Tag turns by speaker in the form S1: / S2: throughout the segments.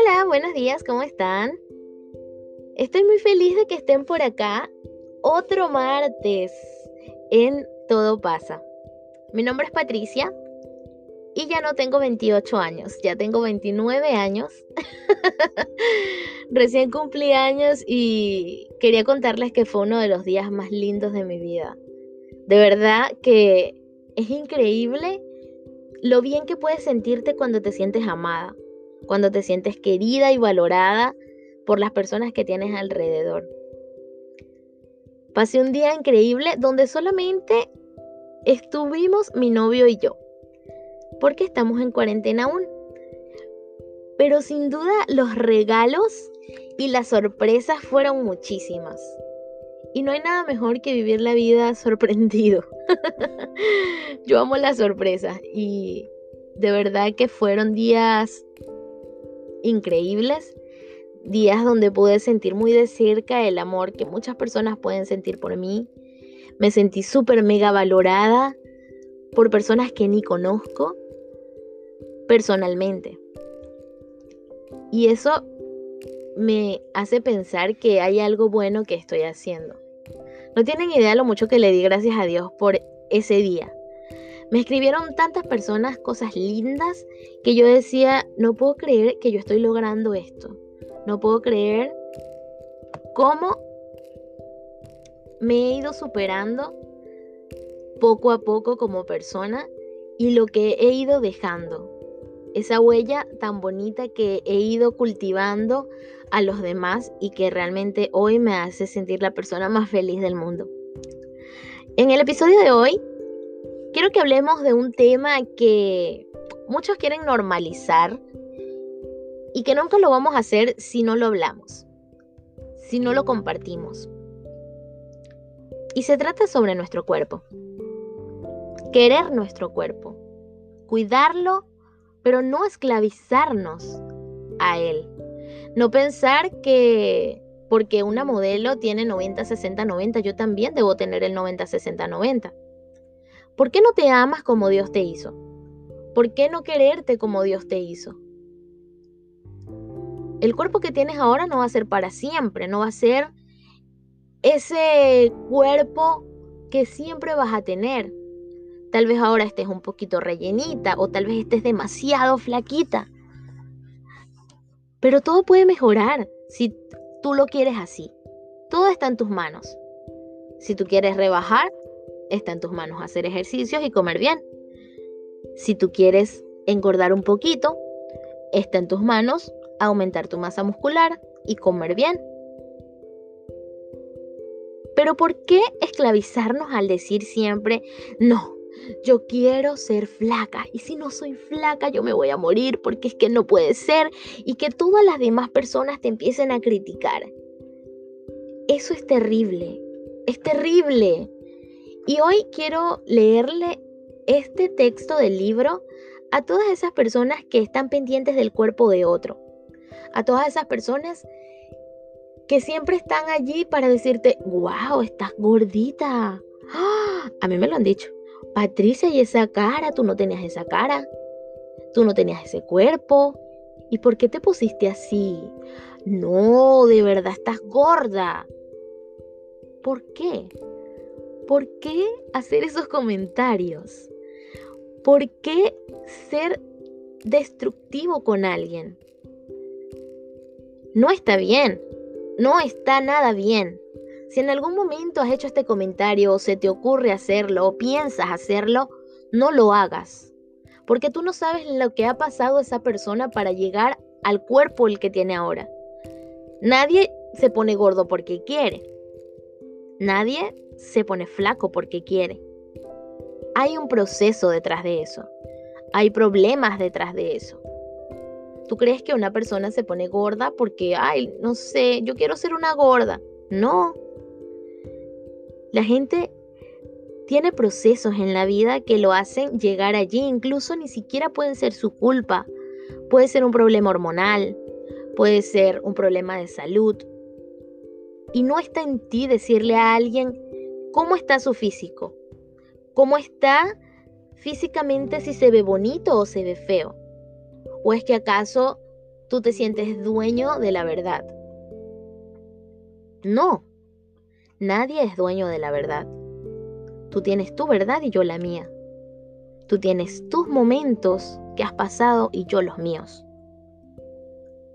S1: Hola, buenos días, ¿cómo están? Estoy muy feliz de que estén por acá otro martes en Todo pasa. Mi nombre es Patricia y ya no tengo 28 años, ya tengo 29 años. Recién cumplí años y quería contarles que fue uno de los días más lindos de mi vida. De verdad que es increíble lo bien que puedes sentirte cuando te sientes amada, cuando te sientes querida y valorada por las personas que tienes alrededor. Pasé un día increíble donde solamente estuvimos mi novio y yo, porque estamos en cuarentena aún. Pero sin duda los regalos y las sorpresas fueron muchísimas. Y no hay nada mejor que vivir la vida sorprendido. Yo amo las sorpresas y de verdad que fueron días increíbles, días donde pude sentir muy de cerca el amor que muchas personas pueden sentir por mí. Me sentí súper mega valorada por personas que ni conozco personalmente. Y eso me hace pensar que hay algo bueno que estoy haciendo. No tienen idea lo mucho que le di gracias a Dios por ese día. Me escribieron tantas personas cosas lindas que yo decía, no puedo creer que yo estoy logrando esto. No puedo creer cómo me he ido superando poco a poco como persona y lo que he ido dejando esa huella tan bonita que he ido cultivando a los demás y que realmente hoy me hace sentir la persona más feliz del mundo. En el episodio de hoy, quiero que hablemos de un tema que muchos quieren normalizar y que nunca lo vamos a hacer si no lo hablamos, si no lo compartimos. Y se trata sobre nuestro cuerpo. Querer nuestro cuerpo, cuidarlo pero no esclavizarnos a él. No pensar que porque una modelo tiene 90, 60, 90, yo también debo tener el 90, 60, 90. ¿Por qué no te amas como Dios te hizo? ¿Por qué no quererte como Dios te hizo? El cuerpo que tienes ahora no va a ser para siempre, no va a ser ese cuerpo que siempre vas a tener. Tal vez ahora estés un poquito rellenita o tal vez estés demasiado flaquita. Pero todo puede mejorar si tú lo quieres así. Todo está en tus manos. Si tú quieres rebajar, está en tus manos hacer ejercicios y comer bien. Si tú quieres engordar un poquito, está en tus manos aumentar tu masa muscular y comer bien. Pero ¿por qué esclavizarnos al decir siempre, no, yo quiero ser flaca y si no soy flaca yo me voy a morir porque es que no puede ser y que todas las demás personas te empiecen a criticar. Eso es terrible, es terrible. Y hoy quiero leerle este texto del libro a todas esas personas que están pendientes del cuerpo de otro, a todas esas personas que siempre están allí para decirte, wow, estás gordita. ¡Ah! A mí me lo han dicho. Patricia, ¿y esa cara? Tú no tenías esa cara. Tú no tenías ese cuerpo. ¿Y por qué te pusiste así? No, de verdad estás gorda. ¿Por qué? ¿Por qué hacer esos comentarios? ¿Por qué ser destructivo con alguien? No está bien. No está nada bien. Si en algún momento has hecho este comentario o se te ocurre hacerlo o piensas hacerlo, no lo hagas. Porque tú no sabes lo que ha pasado esa persona para llegar al cuerpo el que tiene ahora. Nadie se pone gordo porque quiere. Nadie se pone flaco porque quiere. Hay un proceso detrás de eso. Hay problemas detrás de eso. ¿Tú crees que una persona se pone gorda porque, ay, no sé, yo quiero ser una gorda? No, la gente tiene procesos en la vida que lo hacen llegar allí, incluso ni siquiera pueden ser su culpa. Puede ser un problema hormonal, puede ser un problema de salud. Y no está en ti decirle a alguien cómo está su físico, cómo está físicamente si se ve bonito o se ve feo. ¿O es que acaso tú te sientes dueño de la verdad. No, nadie es dueño de la verdad. Tú tienes tu verdad y yo la mía. Tú tienes tus momentos que has pasado y yo los míos.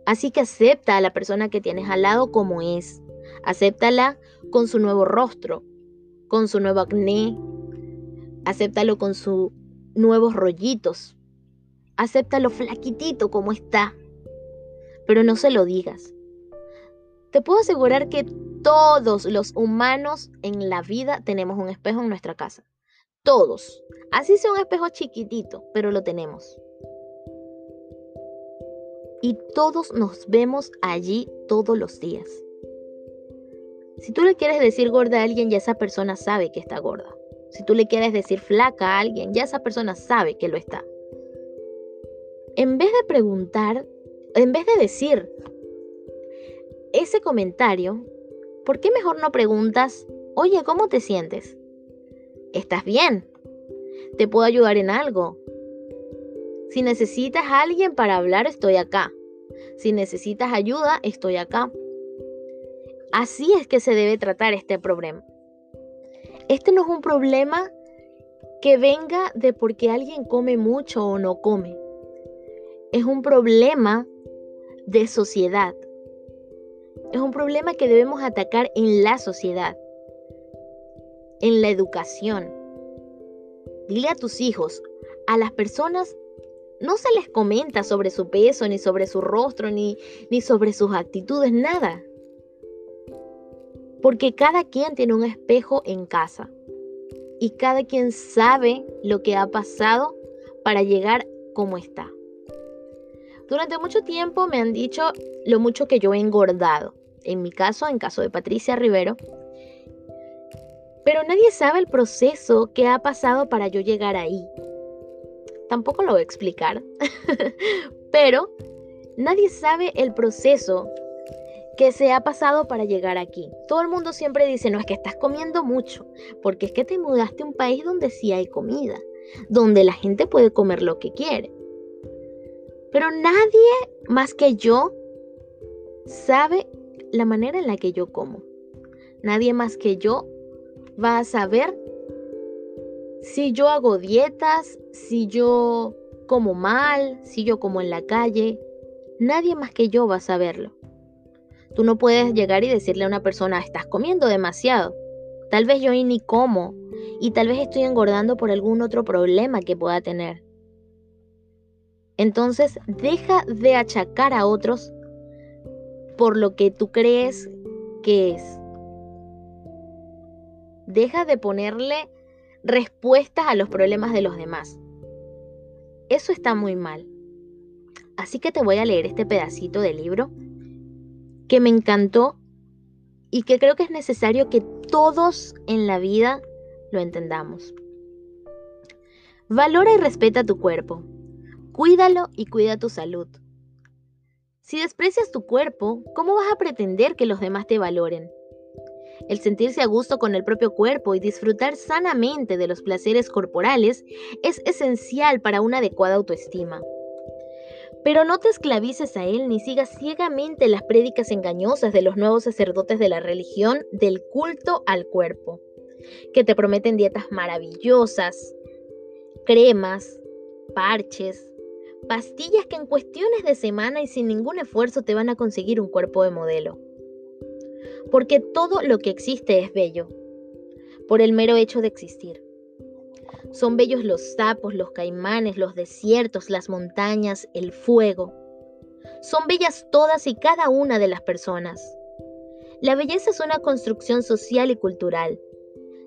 S1: Así que acepta a la persona que tienes al lado como es. Acéptala con su nuevo rostro, con su nuevo acné. Acéptalo con sus nuevos rollitos. Acéptalo flaquitito como está. Pero no se lo digas. Te puedo asegurar que todos los humanos en la vida tenemos un espejo en nuestra casa. Todos. Así sea un espejo chiquitito, pero lo tenemos. Y todos nos vemos allí todos los días. Si tú le quieres decir gorda a alguien, ya esa persona sabe que está gorda. Si tú le quieres decir flaca a alguien, ya esa persona sabe que lo está. En vez de preguntar, en vez de decir ese comentario, ¿por qué mejor no preguntas, oye, ¿cómo te sientes? ¿Estás bien? ¿Te puedo ayudar en algo? Si necesitas a alguien para hablar, estoy acá. Si necesitas ayuda, estoy acá. Así es que se debe tratar este problema. Este no es un problema que venga de porque alguien come mucho o no come. Es un problema de sociedad. Es un problema que debemos atacar en la sociedad, en la educación. Dile a tus hijos, a las personas no se les comenta sobre su peso, ni sobre su rostro, ni, ni sobre sus actitudes, nada. Porque cada quien tiene un espejo en casa y cada quien sabe lo que ha pasado para llegar como está. Durante mucho tiempo me han dicho lo mucho que yo he engordado. En mi caso, en caso de Patricia Rivero. Pero nadie sabe el proceso que ha pasado para yo llegar ahí. Tampoco lo voy a explicar. Pero nadie sabe el proceso que se ha pasado para llegar aquí. Todo el mundo siempre dice, no es que estás comiendo mucho, porque es que te mudaste a un país donde sí hay comida, donde la gente puede comer lo que quiere. Pero nadie más que yo sabe la manera en la que yo como. Nadie más que yo va a saber si yo hago dietas, si yo como mal, si yo como en la calle. Nadie más que yo va a saberlo. Tú no puedes llegar y decirle a una persona, estás comiendo demasiado. Tal vez yo ni como y tal vez estoy engordando por algún otro problema que pueda tener. Entonces, deja de achacar a otros por lo que tú crees que es. Deja de ponerle respuestas a los problemas de los demás. Eso está muy mal. Así que te voy a leer este pedacito del libro que me encantó y que creo que es necesario que todos en la vida lo entendamos. Valora y respeta tu cuerpo. Cuídalo y cuida tu salud. Si desprecias tu cuerpo, ¿cómo vas a pretender que los demás te valoren? El sentirse a gusto con el propio cuerpo y disfrutar sanamente de los placeres corporales es esencial para una adecuada autoestima. Pero no te esclavices a él ni sigas ciegamente las prédicas engañosas de los nuevos sacerdotes de la religión del culto al cuerpo, que te prometen dietas maravillosas, cremas, parches, pastillas que en cuestiones de semana y sin ningún esfuerzo te van a conseguir un cuerpo de modelo. Porque todo lo que existe es bello, por el mero hecho de existir. Son bellos los sapos, los caimanes, los desiertos, las montañas, el fuego. Son bellas todas y cada una de las personas. La belleza es una construcción social y cultural.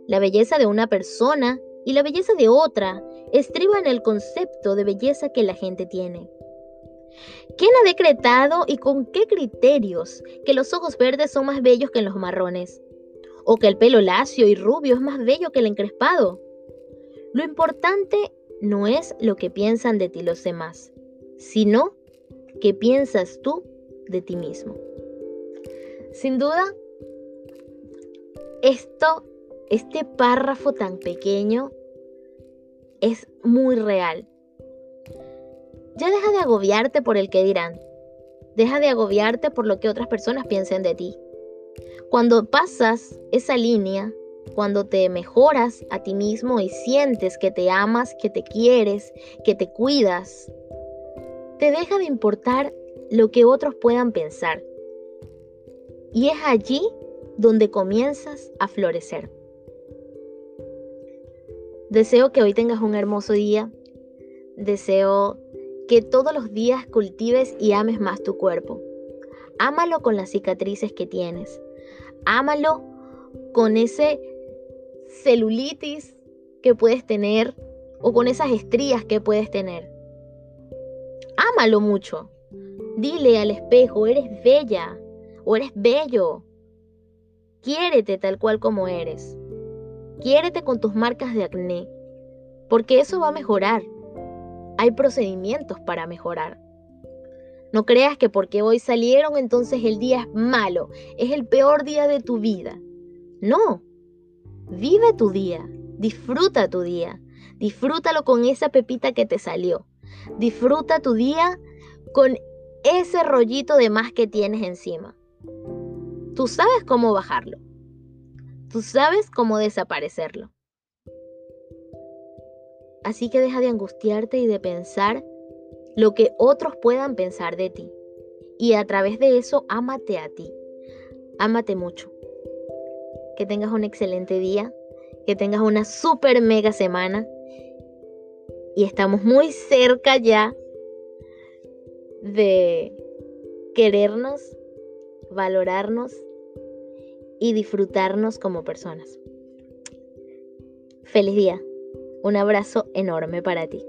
S1: La belleza de una persona y la belleza de otra estriba en el concepto de belleza que la gente tiene. ¿Quién ha decretado y con qué criterios que los ojos verdes son más bellos que los marrones? ¿O que el pelo lacio y rubio es más bello que el encrespado? Lo importante no es lo que piensan de ti los demás, sino qué piensas tú de ti mismo. Sin duda, esto, este párrafo tan pequeño es muy real. Ya deja de agobiarte por el que dirán. Deja de agobiarte por lo que otras personas piensen de ti. Cuando pasas esa línea, cuando te mejoras a ti mismo y sientes que te amas, que te quieres, que te cuidas, te deja de importar lo que otros puedan pensar. Y es allí donde comienzas a florecer. Deseo que hoy tengas un hermoso día. Deseo que todos los días cultives y ames más tu cuerpo. Ámalo con las cicatrices que tienes. Ámalo con ese celulitis que puedes tener o con esas estrías que puedes tener. Ámalo mucho. Dile al espejo, eres bella o eres bello. Quiérete tal cual como eres. Quiérete con tus marcas de acné, porque eso va a mejorar. Hay procedimientos para mejorar. No creas que porque hoy salieron entonces el día es malo, es el peor día de tu vida. No, vive tu día, disfruta tu día, disfrútalo con esa pepita que te salió. Disfruta tu día con ese rollito de más que tienes encima. Tú sabes cómo bajarlo. Tú sabes cómo desaparecerlo. Así que deja de angustiarte y de pensar lo que otros puedan pensar de ti. Y a través de eso, ámate a ti. Ámate mucho. Que tengas un excelente día. Que tengas una super mega semana. Y estamos muy cerca ya de querernos, valorarnos y disfrutarnos como personas. Feliz día. Un abrazo enorme para ti.